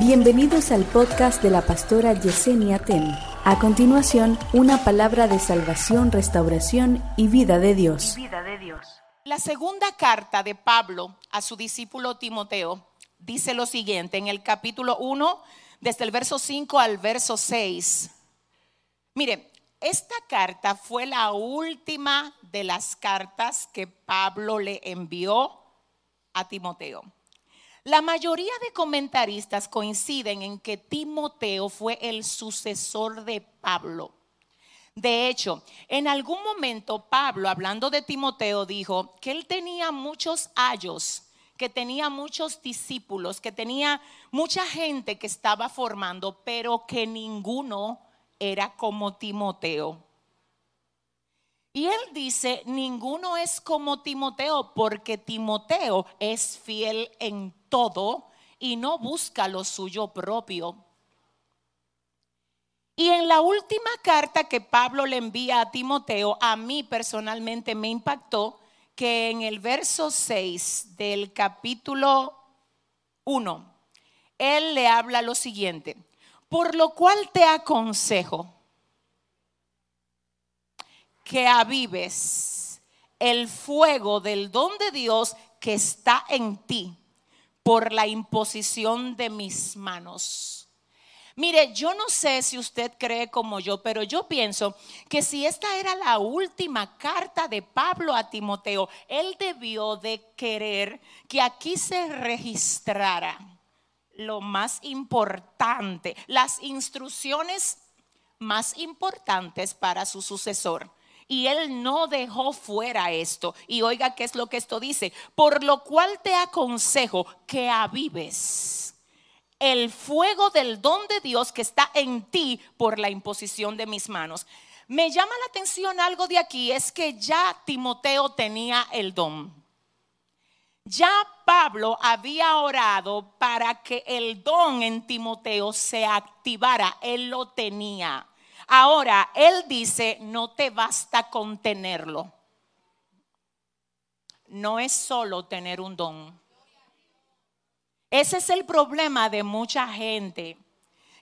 Bienvenidos al podcast de la pastora Yesenia Ten. A continuación, una palabra de salvación, restauración y vida de Dios. La segunda carta de Pablo a su discípulo Timoteo dice lo siguiente en el capítulo 1, desde el verso 5 al verso 6. Mire, esta carta fue la última de las cartas que Pablo le envió a Timoteo. La mayoría de comentaristas coinciden en que Timoteo fue el sucesor de Pablo. De hecho, en algún momento Pablo, hablando de Timoteo, dijo que él tenía muchos ayos, que tenía muchos discípulos, que tenía mucha gente que estaba formando, pero que ninguno era como Timoteo. Y él dice, ninguno es como Timoteo, porque Timoteo es fiel en todo y no busca lo suyo propio. Y en la última carta que Pablo le envía a Timoteo, a mí personalmente me impactó que en el verso 6 del capítulo 1, él le habla lo siguiente, por lo cual te aconsejo que avives el fuego del don de Dios que está en ti por la imposición de mis manos. Mire, yo no sé si usted cree como yo, pero yo pienso que si esta era la última carta de Pablo a Timoteo, él debió de querer que aquí se registrara lo más importante, las instrucciones más importantes para su sucesor. Y él no dejó fuera esto. Y oiga qué es lo que esto dice. Por lo cual te aconsejo que avives el fuego del don de Dios que está en ti por la imposición de mis manos. Me llama la atención algo de aquí, es que ya Timoteo tenía el don. Ya Pablo había orado para que el don en Timoteo se activara, él lo tenía. Ahora, él dice, no te basta con tenerlo. No es solo tener un don. Ese es el problema de mucha gente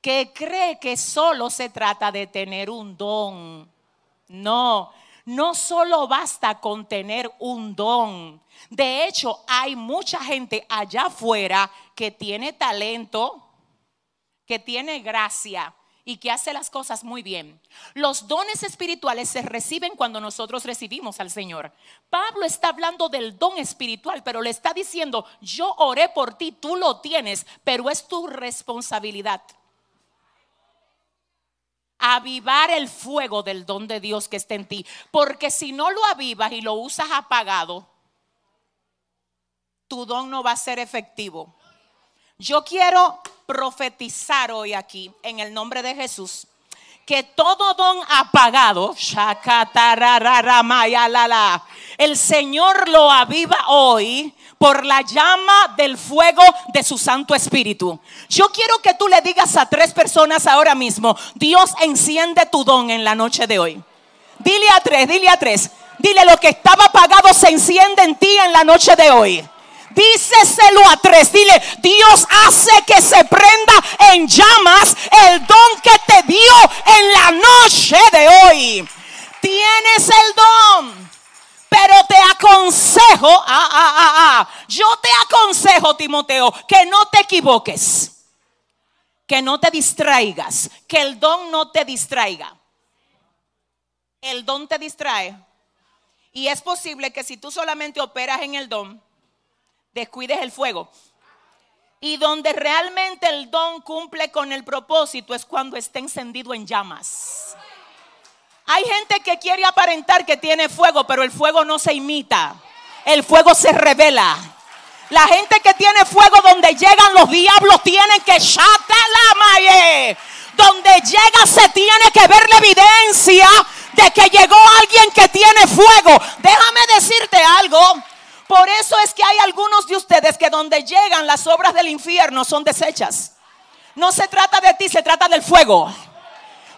que cree que solo se trata de tener un don. No, no solo basta con tener un don. De hecho, hay mucha gente allá afuera que tiene talento, que tiene gracia, y que hace las cosas muy bien. Los dones espirituales se reciben cuando nosotros recibimos al Señor. Pablo está hablando del don espiritual, pero le está diciendo, yo oré por ti, tú lo tienes, pero es tu responsabilidad. Avivar el fuego del don de Dios que está en ti, porque si no lo avivas y lo usas apagado, tu don no va a ser efectivo. Yo quiero profetizar hoy aquí en el nombre de Jesús que todo don apagado, el Señor lo aviva hoy por la llama del fuego de su Santo Espíritu. Yo quiero que tú le digas a tres personas ahora mismo, Dios enciende tu don en la noche de hoy. Dile a tres, dile a tres, dile lo que estaba apagado se enciende en ti en la noche de hoy. Díceselo a tres. Se prenda en llamas el don que te dio en la noche de hoy. Tienes el don. Pero te aconsejo, ah, ah, ah, yo te aconsejo, Timoteo, que no te equivoques, que no te distraigas, que el don no te distraiga. El don te distrae. Y es posible que si tú solamente operas en el don, descuides el fuego. Y donde realmente el don cumple con el propósito es cuando está encendido en llamas. Hay gente que quiere aparentar que tiene fuego, pero el fuego no se imita. El fuego se revela. La gente que tiene fuego donde llegan los diablos tienen que maye. Donde llega se tiene que ver la evidencia de que llegó alguien que tiene fuego. Déjame decirte algo. Por eso es que hay algunos de ustedes que donde llegan las obras del infierno son desechas. No se trata de ti, se trata del fuego.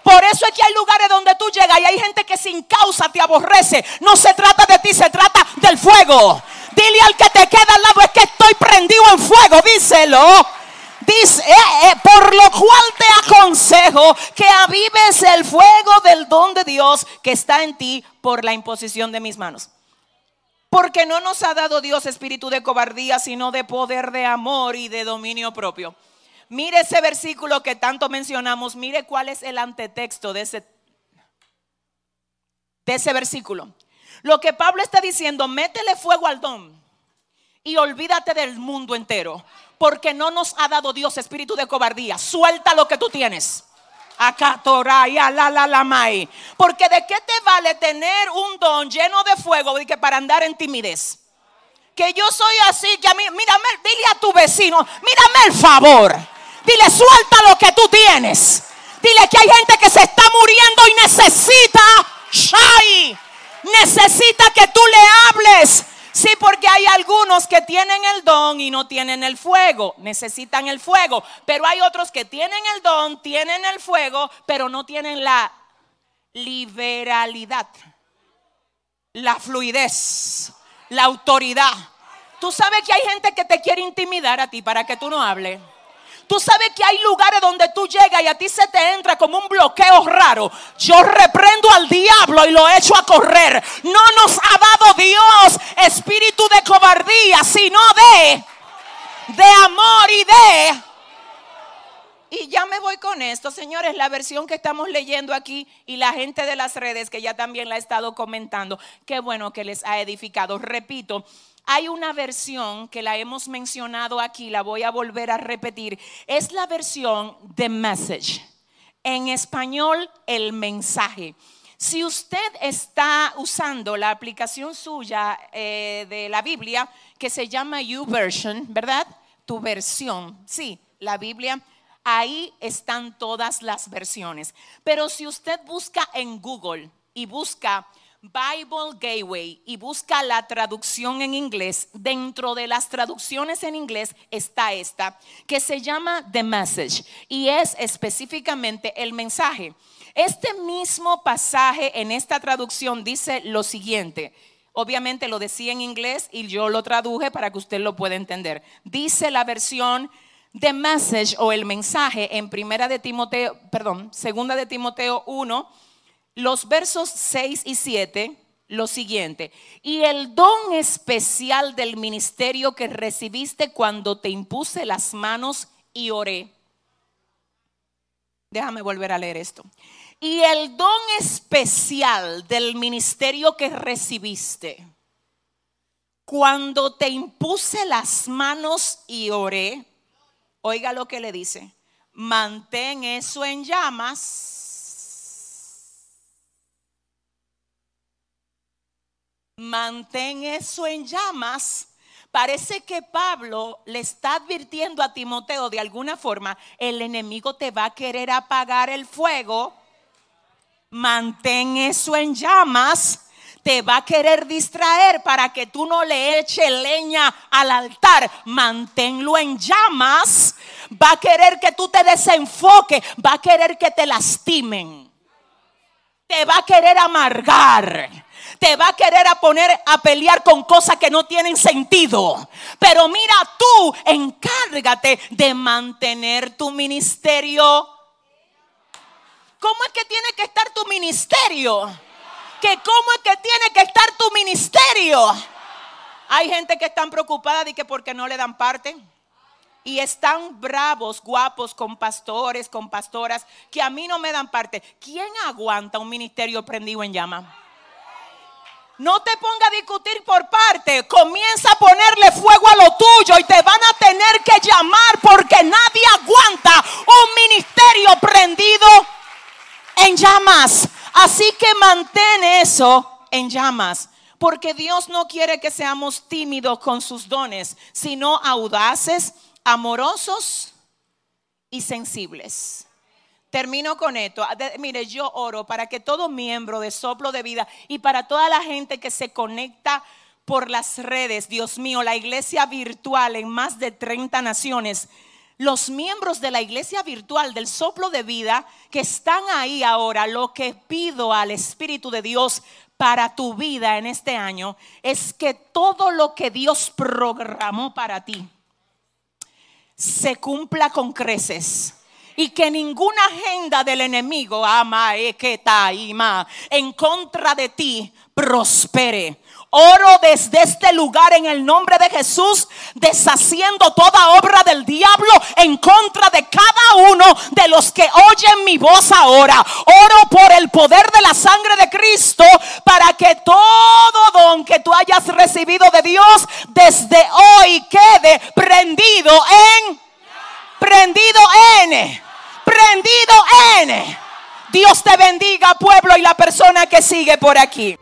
Por eso es que hay lugares donde tú llegas y hay gente que sin causa te aborrece. No se trata de ti, se trata del fuego. Dile al que te queda al lado, es que estoy prendido en fuego, díselo. Dice, eh, eh, por lo cual te aconsejo que avives el fuego del don de Dios que está en ti por la imposición de mis manos. Porque no nos ha dado Dios espíritu de cobardía, sino de poder, de amor y de dominio propio. Mire ese versículo que tanto mencionamos, mire cuál es el antetexto de ese, de ese versículo. Lo que Pablo está diciendo, métele fuego al don y olvídate del mundo entero porque no nos ha dado Dios espíritu de cobardía. Suelta lo que tú tienes. La. Porque de qué te vale tener un don lleno de fuego que para andar en timidez. Que yo soy así, que a mí, mírame, dile a tu vecino, mírame el favor. Dile, suelta lo que tú tienes. Dile que hay gente que se está muriendo y necesita, shai, necesita que tú le hables Sí, porque hay algunos que tienen el don y no tienen el fuego, necesitan el fuego, pero hay otros que tienen el don, tienen el fuego, pero no tienen la liberalidad, la fluidez, la autoridad. Tú sabes que hay gente que te quiere intimidar a ti para que tú no hables. Tú sabes que hay lugares donde tú llegas y a ti se te entra como un bloqueo raro. Yo reprendo al diablo y lo echo a correr. No nos ha dado Dios espíritu de cobardía, sino de, de amor y de... Y ya me voy con esto, señores, la versión que estamos leyendo aquí y la gente de las redes que ya también la ha estado comentando, qué bueno que les ha edificado. Repito, hay una versión que la hemos mencionado aquí, la voy a volver a repetir. Es la versión de Message. En español, el mensaje. Si usted está usando la aplicación suya eh, de la Biblia, que se llama YouVersion, ¿verdad? Tu versión. Sí, la Biblia. Ahí están todas las versiones. Pero si usted busca en Google y busca Bible Gateway y busca la traducción en inglés, dentro de las traducciones en inglés está esta, que se llama The Message y es específicamente el mensaje. Este mismo pasaje en esta traducción dice lo siguiente. Obviamente lo decía en inglés y yo lo traduje para que usted lo pueda entender. Dice la versión The Message o el mensaje en primera de Timoteo, perdón, segunda de Timoteo 1 los versos 6 y 7, lo siguiente, y el don especial del ministerio que recibiste cuando te impuse las manos y oré. Déjame volver a leer esto. Y el don especial del ministerio que recibiste cuando te impuse las manos y oré, oiga lo que le dice, mantén eso en llamas mantén eso en llamas. Parece que Pablo le está advirtiendo a Timoteo de alguna forma, el enemigo te va a querer apagar el fuego. Mantén eso en llamas. Te va a querer distraer para que tú no le eches leña al altar. Manténlo en llamas. Va a querer que tú te desenfoques. Va a querer que te lastimen. Te va a querer amargar te va a querer a poner a pelear con cosas que no tienen sentido. Pero mira, tú encárgate de mantener tu ministerio. ¿Cómo es que tiene que estar tu ministerio? Que cómo es que tiene que estar tu ministerio. Hay gente que están preocupada de que porque no le dan parte. Y están bravos, guapos con pastores, con pastoras, que a mí no me dan parte. ¿Quién aguanta un ministerio prendido en llama? No te ponga a discutir por parte. Comienza a ponerle fuego a lo tuyo y te van a tener que llamar porque nadie aguanta un ministerio prendido en llamas. Así que mantén eso en llamas. Porque Dios no quiere que seamos tímidos con sus dones, sino audaces, amorosos y sensibles. Termino con esto. Ah, mire, yo oro para que todo miembro de soplo de vida y para toda la gente que se conecta por las redes, Dios mío, la iglesia virtual en más de 30 naciones, los miembros de la iglesia virtual del soplo de vida que están ahí ahora, lo que pido al Espíritu de Dios para tu vida en este año es que todo lo que Dios programó para ti, se cumpla con creces y que ninguna agenda del enemigo ama en contra de ti prospere. Oro desde este lugar en el nombre de Jesús, deshaciendo toda obra del diablo en contra de cada uno de los que oyen mi voz ahora. Oro por el poder de la sangre de Cristo para que todo don que tú hayas recibido de Dios desde hoy quede prendido en, prendido en, prendido en. Dios te bendiga, pueblo, y la persona que sigue por aquí.